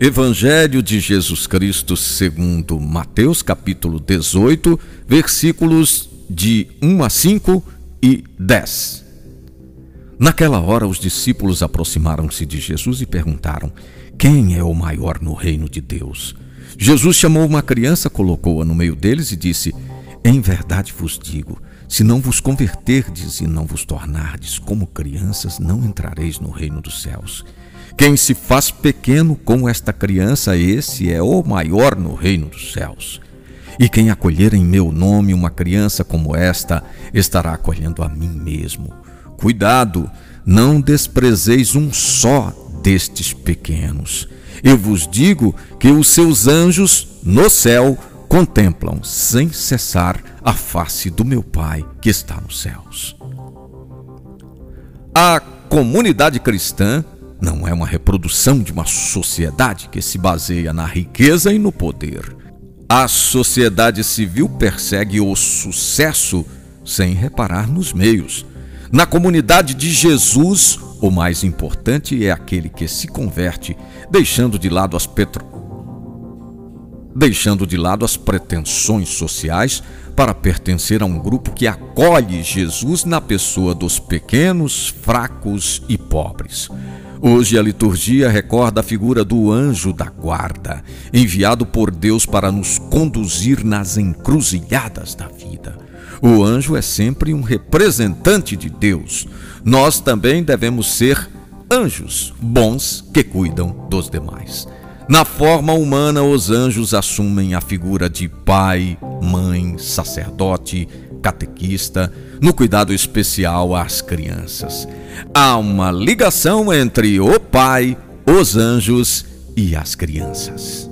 Evangelho de Jesus Cristo segundo Mateus capítulo 18, versículos de 1 a 5 e 10. Naquela hora os discípulos aproximaram-se de Jesus e perguntaram: Quem é o maior no reino de Deus? Jesus chamou uma criança, colocou-a no meio deles e disse: Em verdade vos digo, se não vos converterdes e não vos tornardes como crianças, não entrareis no reino dos céus. Quem se faz pequeno com esta criança, esse é o maior no reino dos céus. E quem acolher em meu nome uma criança como esta, estará acolhendo a mim mesmo. Cuidado, não desprezeis um só destes pequenos. Eu vos digo que os seus anjos no céu contemplam sem cessar a face do meu Pai que está nos céus. A comunidade cristã não é uma reprodução de uma sociedade que se baseia na riqueza e no poder. A sociedade civil persegue o sucesso sem reparar nos meios. Na comunidade de Jesus, o mais importante é aquele que se converte, deixando de lado as petro... deixando de lado as pretensões sociais para pertencer a um grupo que acolhe Jesus na pessoa dos pequenos, fracos e pobres. Hoje a liturgia recorda a figura do anjo da guarda, enviado por Deus para nos conduzir nas encruzilhadas da vida. O anjo é sempre um representante de Deus. Nós também devemos ser anjos bons que cuidam dos demais. Na forma humana, os anjos assumem a figura de pai, mãe, sacerdote, catequista, no cuidado especial às crianças. Há uma ligação entre o Pai, os anjos e as crianças.